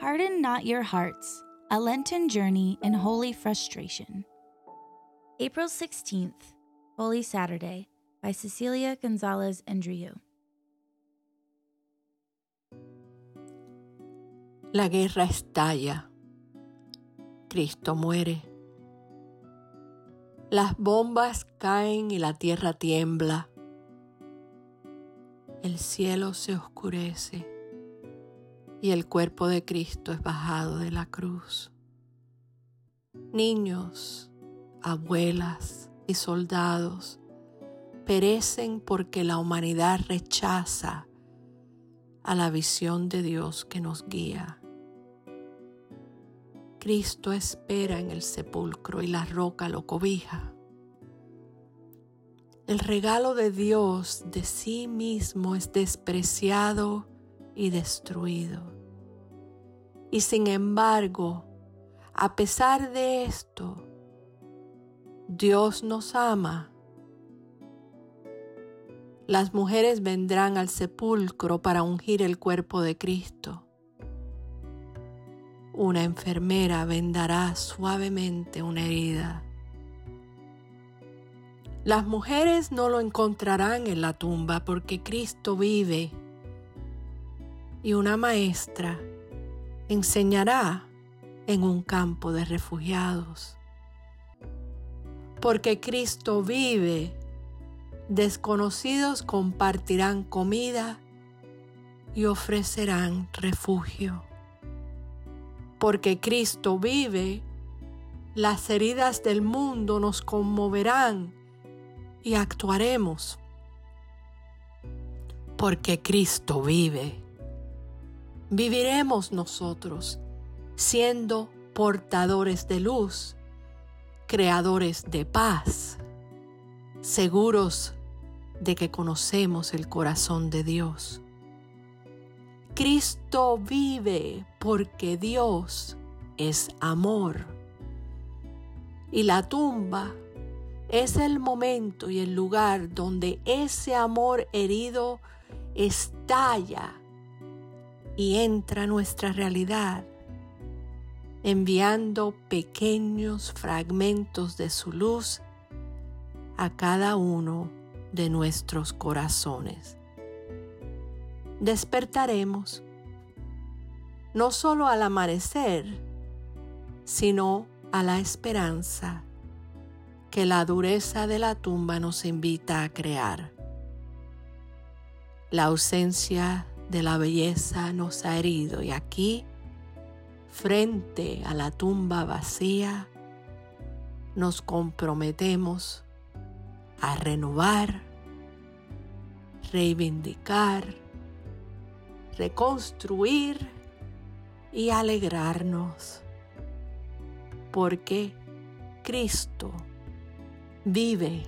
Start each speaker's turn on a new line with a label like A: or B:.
A: Harden Not Your Hearts A Lenten Journey in Holy Frustration. April 16th, Holy Saturday, by Cecilia Gonzalez Andrieu.
B: La guerra estalla. Cristo muere. Las bombas caen y la tierra tiembla. El cielo se oscurece y el cuerpo de Cristo es bajado de la cruz. Niños, abuelas y soldados perecen porque la humanidad rechaza a la visión de Dios que nos guía. Cristo espera en el sepulcro y la roca lo cobija. El regalo de Dios de sí mismo es despreciado y destruido. Y sin embargo, a pesar de esto, Dios nos ama. Las mujeres vendrán al sepulcro para ungir el cuerpo de Cristo. Una enfermera vendará suavemente una herida. Las mujeres no lo encontrarán en la tumba porque Cristo vive y una maestra enseñará en un campo de refugiados. Porque Cristo vive, desconocidos compartirán comida y ofrecerán refugio. Porque Cristo vive, las heridas del mundo nos conmoverán y actuaremos. Porque Cristo vive viviremos nosotros siendo portadores de luz, creadores de paz, seguros de que conocemos el corazón de Dios. Cristo vive porque Dios es amor. Y la tumba es el momento y el lugar donde ese amor herido estalla y entra nuestra realidad, enviando pequeños fragmentos de su luz a cada uno de nuestros corazones. Despertaremos no solo al amanecer, sino a la esperanza que la dureza de la tumba nos invita a crear. La ausencia de la belleza nos ha herido. Y aquí, frente a la tumba vacía, nos comprometemos a renovar, reivindicar, reconstruir y alegrarnos, porque Cristo vive